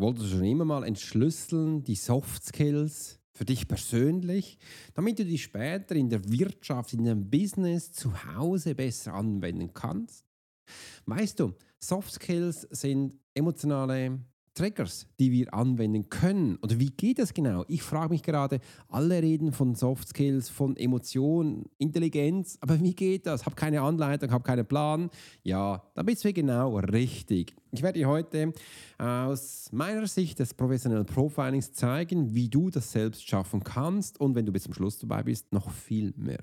Wolltest du schon immer mal entschlüsseln, die Soft Skills für dich persönlich, damit du die später in der Wirtschaft, in deinem Business zu Hause besser anwenden kannst? Weißt du, Soft Skills sind emotionale Triggers, die wir anwenden können. Oder wie geht das genau? Ich frage mich gerade, alle reden von Soft Skills, von Emotionen, Intelligenz, aber wie geht das? Habe keine Anleitung, habe keinen Plan. Ja, da bist du genau richtig. Ich werde dir heute aus meiner Sicht des professionellen Profilings zeigen, wie du das selbst schaffen kannst und wenn du bis zum Schluss dabei bist, noch viel mehr.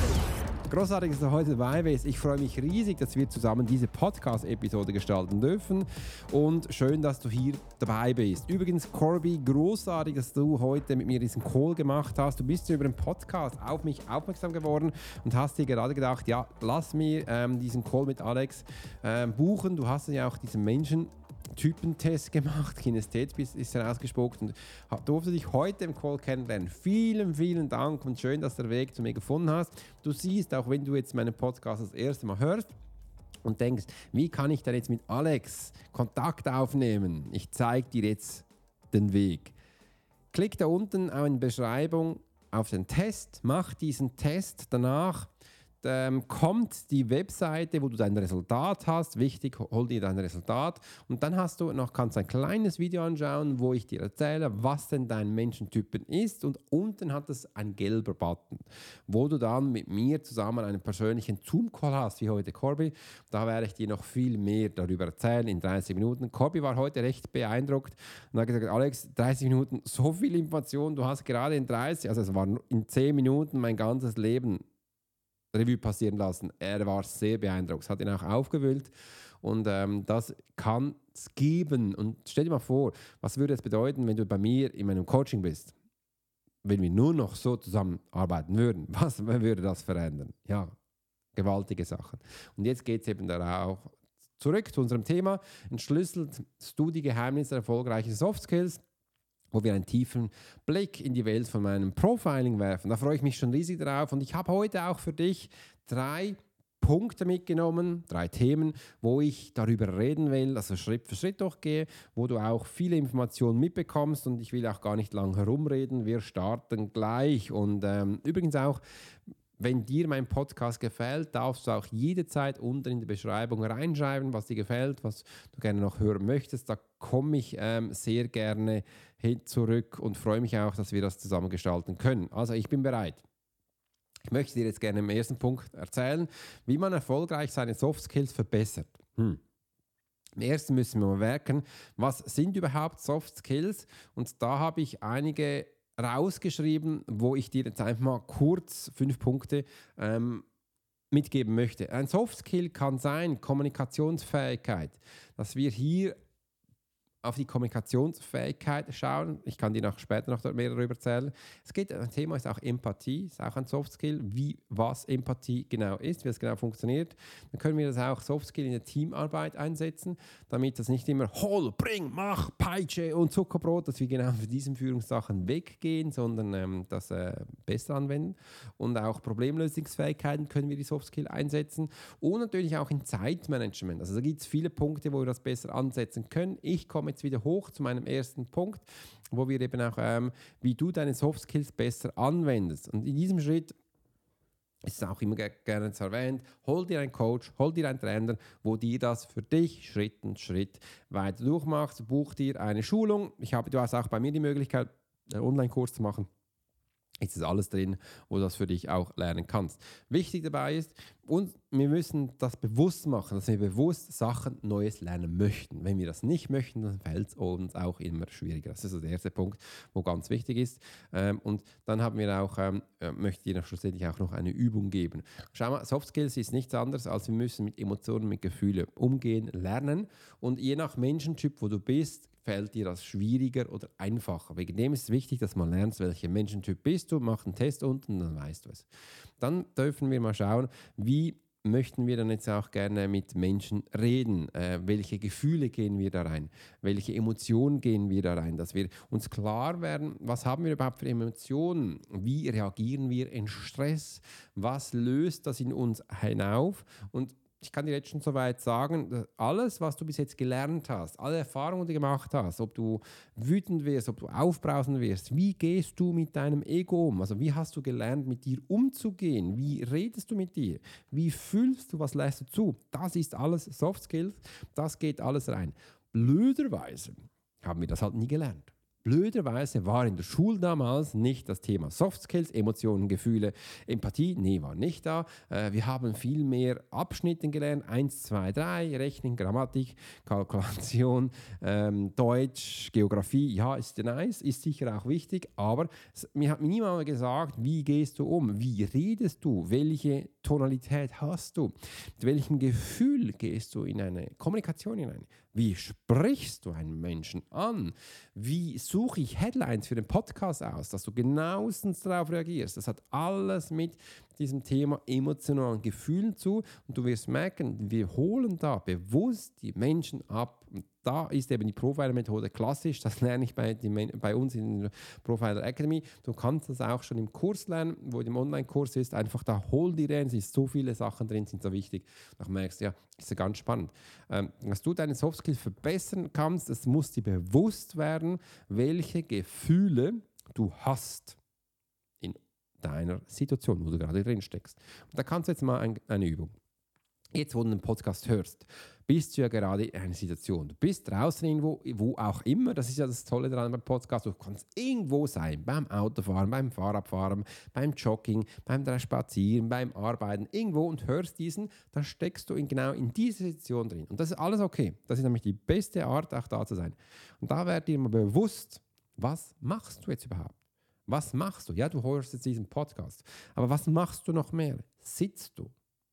Großartig, dass du heute dabei bist. Ich freue mich riesig, dass wir zusammen diese Podcast-Episode gestalten dürfen. Und schön, dass du hier dabei bist. Übrigens, Corby, großartig, dass du heute mit mir diesen Call gemacht hast. Du bist über den Podcast auf mich aufmerksam geworden und hast dir gerade gedacht, ja, lass mir ähm, diesen Call mit Alex ähm, buchen. Du hast ja auch diesen Menschen Typentest gemacht, Kinesthet ist herausgespuckt und durfte dich heute im Call kennenlernen. Vielen, vielen Dank und schön, dass du den Weg zu mir gefunden hast. Du siehst, auch wenn du jetzt meinen Podcast das erste Mal hörst, und denkst, wie kann ich denn jetzt mit Alex Kontakt aufnehmen? Ich zeige dir jetzt den Weg. Klick da unten in die Beschreibung auf den Test, mach diesen Test danach ähm, kommt die Webseite, wo du dein Resultat hast. Wichtig, hol dir dein Resultat. Und dann hast du noch, kannst ein kleines Video anschauen, wo ich dir erzähle, was denn dein Menschentypen ist. Und unten hat es ein gelber Button, wo du dann mit mir zusammen einen persönlichen Zoom-Call hast, wie heute Corby. Da werde ich dir noch viel mehr darüber erzählen in 30 Minuten. Corby war heute recht beeindruckt und hat gesagt, Alex, 30 Minuten, so viel Information, du hast gerade in 30, also es war in 10 Minuten mein ganzes Leben Revue passieren lassen. Er war sehr beeindruckt. Es hat ihn auch aufgewühlt. Und ähm, das kann es geben. Und stell dir mal vor, was würde es bedeuten, wenn du bei mir in meinem Coaching bist? Wenn wir nur noch so zusammenarbeiten würden, was würde das verändern? Ja, gewaltige Sachen. Und jetzt geht es eben auch zurück zu unserem Thema. Entschlüsselt du die Geheimnisse erfolgreicher Soft Skills? Wo wir einen tiefen Blick in die Welt von meinem Profiling werfen. Da freue ich mich schon riesig drauf und ich habe heute auch für dich drei Punkte mitgenommen, drei Themen, wo ich darüber reden will, also Schritt für Schritt durchgehe, wo du auch viele Informationen mitbekommst und ich will auch gar nicht lang herumreden. Wir starten gleich und ähm, übrigens auch, wenn dir mein Podcast gefällt, darfst du auch jederzeit unten in die Beschreibung reinschreiben, was dir gefällt, was du gerne noch hören möchtest. Da komme ich ähm, sehr gerne hin zurück und freue mich auch, dass wir das zusammen gestalten können. Also ich bin bereit. Ich möchte dir jetzt gerne im ersten Punkt erzählen, wie man erfolgreich seine Soft Skills verbessert. Hm. Im ersten müssen wir mal merken, was sind überhaupt Soft Skills? Und da habe ich einige rausgeschrieben, wo ich dir jetzt einfach mal kurz fünf Punkte ähm, mitgeben möchte. Ein Soft Skill kann sein Kommunikationsfähigkeit, dass wir hier auf die Kommunikationsfähigkeit schauen. Ich kann dir noch später noch mehr darüber erzählen. Es geht, ein Thema ist auch Empathie, ist auch ein Soft Skill, wie was Empathie genau ist, wie es genau funktioniert. Dann können wir das auch Soft Skill in der Teamarbeit einsetzen, damit das nicht immer hol, bring, mach, Peitsche und Zuckerbrot, dass wir genau für diesen Führungssachen weggehen, sondern ähm, das äh, besser anwenden. Und auch Problemlösungsfähigkeiten können wir die Soft Skill einsetzen und natürlich auch in Zeitmanagement. Also da gibt es viele Punkte, wo wir das besser ansetzen können. Ich komme jetzt wieder hoch zu meinem ersten Punkt, wo wir eben auch, ähm, wie du deine Soft Skills besser anwendest. Und in diesem Schritt ist auch immer gerne erwähnt, hol dir einen Coach, hol dir einen Trainer, wo dir das für dich Schritt und Schritt weiter durchmacht. Buch dir eine Schulung. Ich habe, du hast auch bei mir die Möglichkeit, einen Online-Kurs zu machen ist es alles drin, wo du das für dich auch lernen kannst. Wichtig dabei ist, und wir müssen das bewusst machen, dass wir bewusst Sachen Neues lernen möchten. Wenn wir das nicht möchten, dann fällt es uns auch immer schwieriger. Das ist also der erste Punkt, wo ganz wichtig ist. Ähm, und dann haben wir auch, ähm, äh, möchte ich schlussendlich auch noch eine Übung geben. Schau mal, Soft Skills ist nichts anderes, als wir müssen mit Emotionen, mit Gefühlen umgehen, lernen. Und je nach Menschentyp, wo du bist, fällt dir das schwieriger oder einfacher. Wegen dem ist es wichtig, dass man lernt, welcher Menschentyp bist du, mach einen Test unten, dann weißt du es. Dann dürfen wir mal schauen, wie möchten wir dann jetzt auch gerne mit Menschen reden? Äh, welche Gefühle gehen wir da rein? Welche Emotionen gehen wir da rein? Dass wir uns klar werden, was haben wir überhaupt für Emotionen? Wie reagieren wir in Stress? Was löst das in uns hinauf? Und ich kann dir jetzt schon soweit sagen, alles, was du bis jetzt gelernt hast, alle Erfahrungen, die du gemacht hast, ob du wütend wirst, ob du aufbrausen wirst, wie gehst du mit deinem Ego um? Also wie hast du gelernt, mit dir umzugehen? Wie redest du mit dir? Wie fühlst du, was lässt du zu? Das ist alles Soft Skills, das geht alles rein. Blöderweise haben wir das halt nie gelernt. Blöderweise war in der Schule damals nicht das Thema Soft Skills, Emotionen, Gefühle, Empathie, nee, war nicht da. Äh, wir haben viel mehr Abschnitte gelernt, 1, 2, 3, Rechnen, Grammatik, Kalkulation, ähm, Deutsch, Geografie, ja, ist nice, ist sicher auch wichtig, aber mir hat niemand gesagt, wie gehst du um, wie redest du, welche Tonalität hast du, mit welchem Gefühl gehst du in eine Kommunikation hinein, wie sprichst du einen Menschen an, wie suche ich Headlines für den Podcast aus, dass du genauestens darauf reagierst. Das hat alles mit diesem Thema emotionalen Gefühlen zu und du wirst merken, wir holen da bewusst die Menschen ab. Und da ist eben die Profiler-Methode klassisch, das lerne ich bei, bei uns in der Profiler Academy. Du kannst das auch schon im Kurs lernen, wo im Online-Kurs ist, einfach da hol die rein, es sind so viele Sachen drin, sind so wichtig. Da merkst du, ja, ist ja ganz spannend. Ähm, dass du deine Softskills verbessern kannst, es muss dir bewusst werden, welche Gefühle du hast deiner Situation, wo du gerade drin steckst. Und da kannst du jetzt mal ein, eine Übung. Jetzt, wo du den Podcast hörst, bist du ja gerade in einer Situation. Du bist draußen irgendwo, wo auch immer. Das ist ja das Tolle daran beim Podcast. Du kannst irgendwo sein. Beim Autofahren, beim Fahrradfahren, beim Jogging, beim Spazieren, beim Arbeiten, irgendwo und hörst diesen. Dann steckst du in, genau in dieser Situation drin. Und das ist alles okay. Das ist nämlich die beste Art, auch da zu sein. Und da wird dir immer bewusst, was machst du jetzt überhaupt? Was machst du? Ja, du hörst jetzt diesen Podcast. Aber was machst du noch mehr? Sitzt du?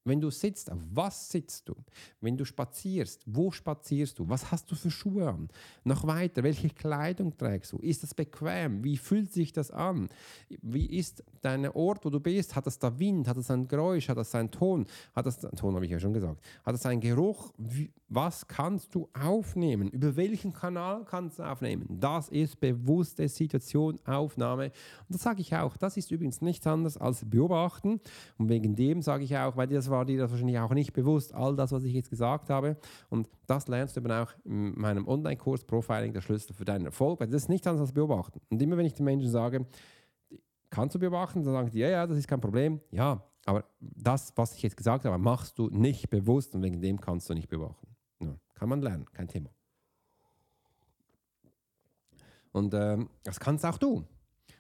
Wenn du sitzt, auf was sitzt du? Wenn du spazierst, wo spazierst du? Was hast du für Schuhe an? Noch weiter, welche Kleidung trägst du? Ist das bequem? Wie fühlt sich das an? Wie ist dein Ort, wo du bist? Hat das da Wind? Hat das ein Geräusch? Hat das einen Ton? Hat das Ton, habe ich ja schon gesagt. Hat das einen Geruch? Was kannst du aufnehmen? Über welchen Kanal kannst du aufnehmen? Das ist bewusste Situation, Aufnahme. Und das sage ich auch. Das ist übrigens nichts anderes als beobachten. Und wegen dem sage ich auch, weil das war war dir das wahrscheinlich auch nicht bewusst, all das, was ich jetzt gesagt habe. Und das lernst du eben auch in meinem Online-Kurs Profiling, der Schlüssel für deinen Erfolg, weil das ist nichts anderes als beobachten. Und immer wenn ich den Menschen sage, kannst du beobachten, dann sagen die, ja, ja, das ist kein Problem. Ja, aber das, was ich jetzt gesagt habe, machst du nicht bewusst und wegen dem kannst du nicht beobachten. Ja, kann man lernen, kein Thema. Und ähm, das kannst auch du.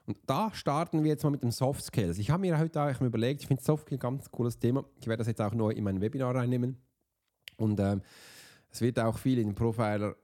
Und da starten wir jetzt mal mit den Soft Skills. Ich habe mir heute auch überlegt, ich finde Soft Skills ein ganz cooles Thema. Ich werde das jetzt auch neu in mein Webinar reinnehmen. Und ähm, es wird auch viel in den Profiler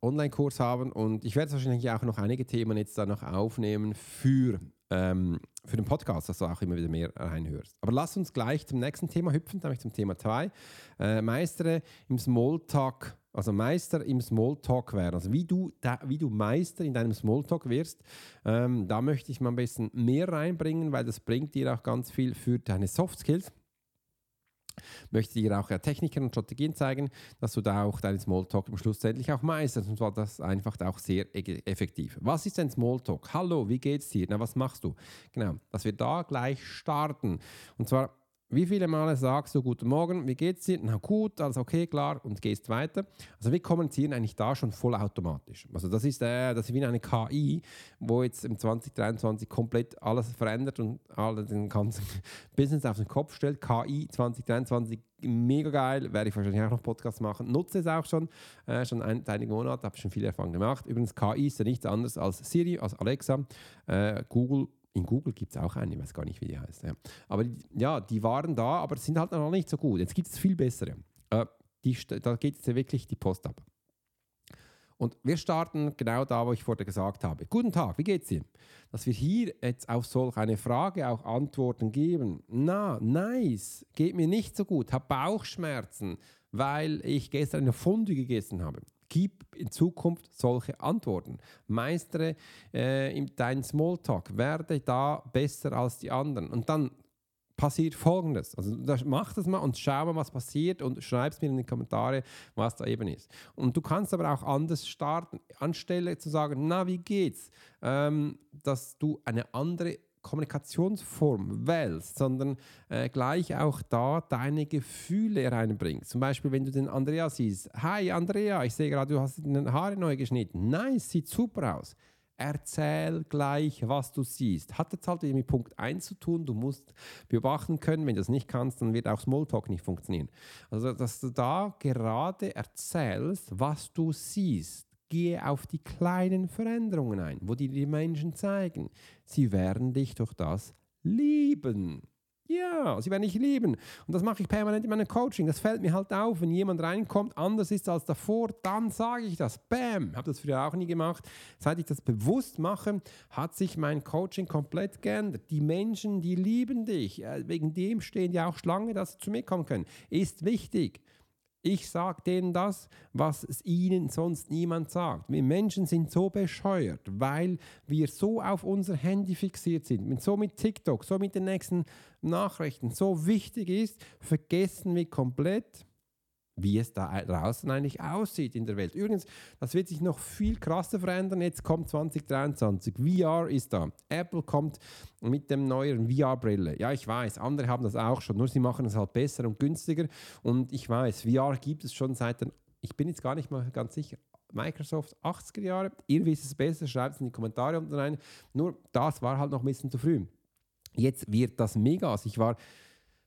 Online-Kurs haben und ich werde wahrscheinlich auch noch einige Themen jetzt da noch aufnehmen für, ähm, für den Podcast, dass du auch immer wieder mehr reinhörst. Aber lass uns gleich zum nächsten Thema hüpfen, nämlich zum Thema 2. Äh, meistere im Smalltalk also Meister im Smalltalk werden. Also wie du, da, wie du Meister in deinem Smalltalk wirst, ähm, da möchte ich mal ein bisschen mehr reinbringen, weil das bringt dir auch ganz viel für deine Soft Skills. Möchte dir auch ja, Techniken und Strategien zeigen, dass du da auch deinen Smalltalk schlussendlich auch meisterst. Und zwar das einfach auch sehr e-, effektiv. Was ist ein Smalltalk? Hallo, wie geht's dir? Na, was machst du? Genau, dass wir da gleich starten. Und zwar wie viele Male sagst du Guten Morgen, wie geht's dir? Na gut, alles okay, klar, und gehst weiter. Also wir kommunizieren eigentlich da schon vollautomatisch. Also das ist, äh, das ist wie eine KI, wo jetzt im 2023 komplett alles verändert und alle den ganzen Business auf den Kopf stellt. KI 2023 mega geil, werde ich wahrscheinlich auch noch Podcasts machen. Nutze es auch schon, äh, schon ein, einige Monate, habe schon viel Erfahrung gemacht. Übrigens, KI ist ja nichts anderes als Siri, als Alexa, äh, Google In Google gibt es auch eine, ich weiß gar nicht, wie die heißt. Ja. Aber ja, die waren da, aber sind halt noch nicht so gut. Jetzt gibt es viel bessere. Äh, die, da geht jetzt wirklich die Post ab. Und wir starten genau da, wo ich vorher gesagt habe. Guten Tag, wie geht's dir? Dass wir hier jetzt auf solch eine Frage auch Antworten geben. Na, nice, geht mir nicht so gut, habe Bauchschmerzen, weil ich gestern eine Fondue gegessen habe. Gib in Zukunft solche Antworten. Meistere äh, deinen Smalltalk, werde da besser als die anderen. Und dann passiert Folgendes. Also mach das mal und schau mal, was passiert und schreib es mir in die Kommentare, was da eben ist. Und du kannst aber auch anders starten, anstelle zu sagen, na, wie geht's? Ähm, dass du eine andere Kommunikationsform wählst, sondern äh, gleich auch da deine Gefühle reinbringst. Zum Beispiel, wenn du den Andrea siehst. Hi Andrea, ich sehe gerade, du hast deine Haare neu geschnitten. Nice, sieht super aus. Erzähl gleich, was du siehst. Hat jetzt halt mit Punkt 1 zu tun. Du musst beobachten können. Wenn du das nicht kannst, dann wird auch Smalltalk nicht funktionieren. Also, dass du da gerade erzählst, was du siehst. Gehe auf die kleinen Veränderungen ein, wo die, die Menschen zeigen. Sie werden dich durch das lieben. Ja, sie werden dich lieben. Und das mache ich permanent in meinem Coaching. Das fällt mir halt auf, wenn jemand reinkommt, anders ist als davor, dann sage ich das. Bam! Habe das früher auch nie gemacht. Seit ich das bewusst mache, hat sich mein Coaching komplett geändert. Die Menschen, die lieben dich. Wegen dem stehen ja auch Schlange, dass sie zu mir kommen können. Ist wichtig. Ich sage denen das, was es ihnen sonst niemand sagt. Wir Menschen sind so bescheuert, weil wir so auf unser Handy fixiert sind, so mit TikTok, so mit den nächsten Nachrichten, so wichtig ist, vergessen wir komplett, wie es da draußen eigentlich aussieht in der Welt. Übrigens, das wird sich noch viel krasser verändern. Jetzt kommt 2023. VR ist da. Apple kommt mit dem neuen VR-Brille. Ja, ich weiß, andere haben das auch schon, nur sie machen es halt besser und günstiger. Und ich weiß, VR gibt es schon seit den, ich bin jetzt gar nicht mal ganz sicher, Microsoft 80er Jahre. Ihr wisst es besser, schreibt es in die Kommentare unten rein. Nur das war halt noch ein bisschen zu früh. Jetzt wird das mega. Also ich war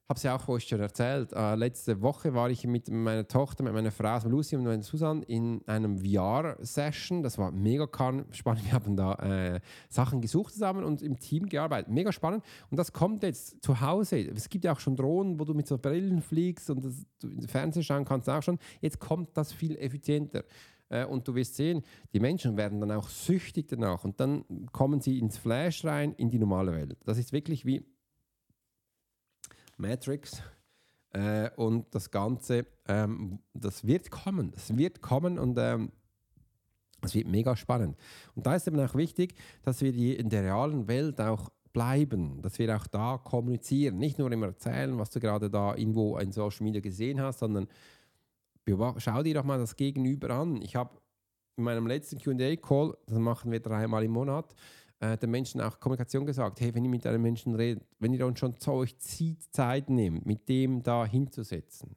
habe es ja auch euch schon erzählt. Äh, letzte Woche war ich mit meiner Tochter, mit meiner Frau Lucy und meiner Susan in einem VR-Session. Das war mega spannend. Wir haben da äh, Sachen gesucht zusammen und im Team gearbeitet. Mega spannend. Und das kommt jetzt zu Hause. Es gibt ja auch schon Drohnen, wo du mit so Brillen fliegst und das, du Fernseher schauen kannst auch schon. Jetzt kommt das viel effizienter äh, und du wirst sehen, die Menschen werden dann auch süchtig danach und dann kommen sie ins Flash rein in die normale Welt. Das ist wirklich wie Matrix. Äh, und das Ganze, ähm, das wird kommen. Das wird kommen und ähm, wird mega spannend. Und da ist eben auch wichtig, dass wir die in der realen Welt auch bleiben, dass wir auch da kommunizieren. Nicht nur immer erzählen, was du gerade da irgendwo in Social Media gesehen hast, sondern schau dir doch mal das Gegenüber an. Ich habe in meinem letzten QA-Call, das machen wir dreimal im Monat, äh, den Menschen auch Kommunikation gesagt, hey, wenn ihr mit einem Menschen redet, wenn ihr uns schon so euch Zeit nehmt, mit dem da hinzusetzen,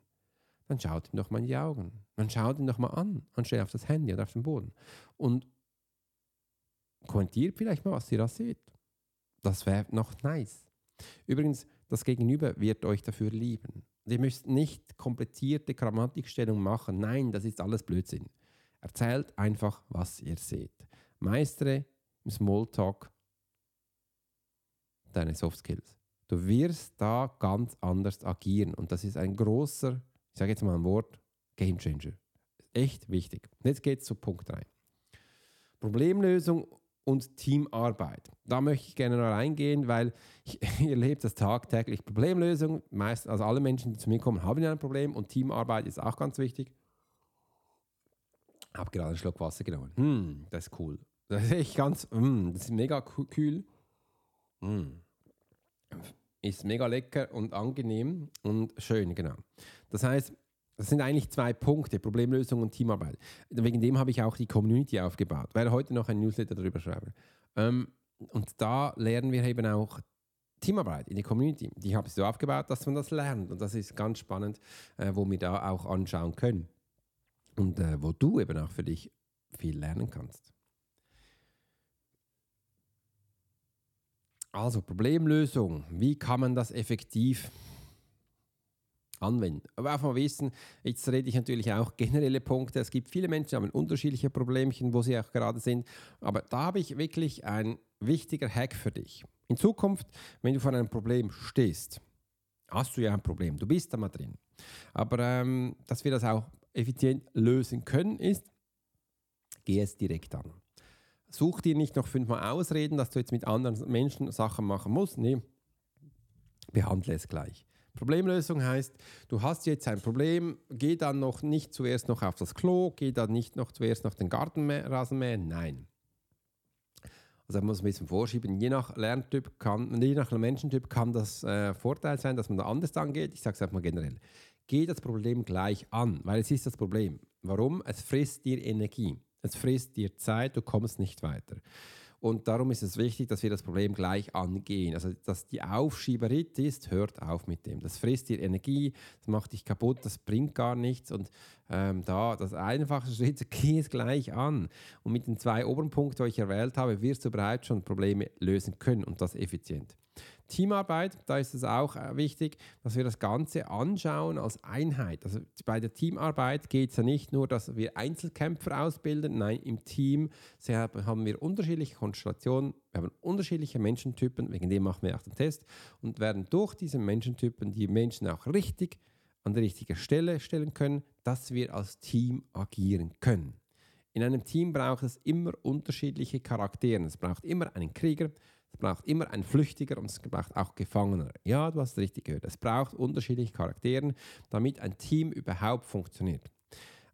dann schaut ihm doch mal in die Augen. Man schaut ihn doch mal an, anstelle auf das Handy oder auf den Boden. Und kommentiert vielleicht mal, was ihr da seht. Das wäre noch nice. Übrigens, das Gegenüber wird euch dafür lieben. ihr müsst nicht komplizierte Grammatikstellungen machen. Nein, das ist alles Blödsinn. Erzählt einfach, was ihr seht. Meistere im Smalltalk deine Soft Skills. Du wirst da ganz anders agieren und das ist ein großer, ich sage jetzt mal ein Wort, Game Changer. Echt wichtig. Jetzt geht es zu Punkt 3. Problemlösung und Teamarbeit. Da möchte ich gerne noch reingehen, weil ich, ihr erlebt das tagtäglich. Problemlösung, meist, also alle Menschen, die zu mir kommen, haben ja ein Problem und Teamarbeit ist auch ganz wichtig. Ich habe gerade einen Schluck Wasser genommen. Hm, das ist cool. Das ist echt ganz, mm, das ist mega kühl. Mm. Ist mega lecker und angenehm und schön, genau. Das heißt, das sind eigentlich zwei Punkte, Problemlösung und Teamarbeit. Wegen dem habe ich auch die Community aufgebaut, weil heute noch ein Newsletter darüber schreibe. Ähm, und da lernen wir eben auch Teamarbeit in der Community. Die habe ich so aufgebaut, dass man das lernt. Und das ist ganz spannend, äh, wo wir da auch anschauen können. Und äh, wo du eben auch für dich viel lernen kannst. Also Problemlösung. Wie kann man das effektiv anwenden? Aber auch mal wissen, jetzt rede ich natürlich auch generelle Punkte. Es gibt viele Menschen, die haben unterschiedliche Problemchen, wo sie auch gerade sind. Aber da habe ich wirklich ein wichtiger Hack für dich. In Zukunft, wenn du vor einem Problem stehst, hast du ja ein Problem, du bist da mal drin. Aber ähm, dass wir das auch effizient lösen können, ist, geh es direkt an. Such dir nicht noch fünfmal Ausreden, dass du jetzt mit anderen Menschen Sachen machen musst. Nee, behandle es gleich. Problemlösung heißt, du hast jetzt ein Problem, geh dann noch nicht zuerst noch auf das Klo, geh dann nicht noch zuerst noch den Gartenrasen mähen. Nein. Also man muss ein bisschen vorschieben. Je nach Lerntyp kann, je nach Menschentyp kann das äh, Vorteil sein, dass man da anders angeht. Ich sage es einfach mal generell. Geh das Problem gleich an, weil es ist das Problem. Warum? Es frisst dir Energie. Es frisst dir Zeit, du kommst nicht weiter. Und darum ist es wichtig, dass wir das Problem gleich angehen. Also, dass die Aufschieberitis, hört auf mit dem. Das frisst dir Energie, das macht dich kaputt, das bringt gar nichts. Und ähm, da, das einfache Schritt, geh es gleich an. Und mit den zwei oberen Punkten, die ich erwählt habe, wirst du bereits schon Probleme lösen können und das effizient. Teamarbeit, da ist es auch äh, wichtig, dass wir das Ganze anschauen als Einheit. Also bei der Teamarbeit geht es ja nicht nur, dass wir Einzelkämpfer ausbilden, nein, im Team haben wir unterschiedliche Konstellationen, wir haben unterschiedliche Menschentypen, wegen dem machen wir auch den Test und werden durch diese Menschentypen die Menschen auch richtig an die richtige Stelle stellen können, dass wir als Team agieren können. In einem Team braucht es immer unterschiedliche Charaktere. Es braucht immer einen Krieger, es braucht immer einen Flüchtiger und es braucht auch Gefangener. Ja, du hast richtig gehört. Es braucht unterschiedliche Charaktere, damit ein Team überhaupt funktioniert.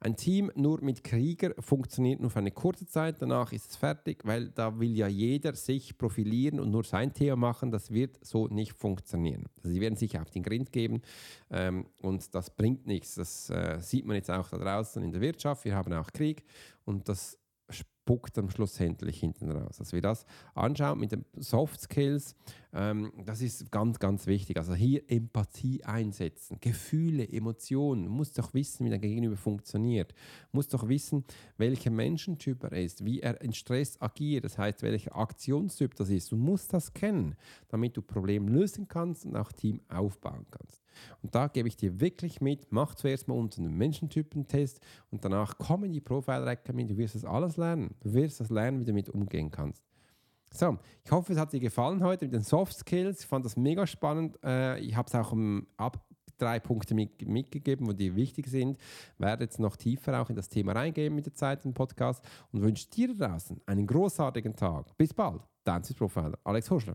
Ein Team nur mit Krieger funktioniert nur für eine kurze Zeit, danach ist es fertig, weil da will ja jeder sich profilieren und nur sein Thema machen. Das wird so nicht funktionieren. Also sie werden sich auf den Grind geben ähm, und das bringt nichts. Das äh, sieht man jetzt auch da draußen in der Wirtschaft. Wir haben auch Krieg und das spuckt am Schluss endlich hinten raus. Dass wir das anschauen mit den Soft Skills, ähm, das ist ganz, ganz wichtig. Also hier Empathie einsetzen, Gefühle, Emotionen. Du musst doch wissen, wie dein Gegenüber funktioniert. Du musst doch wissen, welcher Menschentyp er ist, wie er in Stress agiert, das heißt, welcher Aktionstyp das ist. Du musst das kennen, damit du Probleme lösen kannst und auch Team aufbauen kannst. Und da gebe ich dir wirklich mit, mach zuerst mal unseren Menschentypentest und danach kommen die Profile Academy, du wirst das alles lernen. Du wirst das lernen, wie du damit umgehen kannst. So, ich hoffe, es hat dir gefallen heute mit den Soft Skills. Ich fand das mega spannend. Äh, ich habe es auch um, ab drei Punkte mit, mitgegeben, wo die wichtig sind. Werde jetzt noch tiefer auch in das Thema reingehen mit der Zeit im Podcast und wünsche dir draußen einen großartigen Tag. Bis bald. Dein Profiler, Alex Horschler.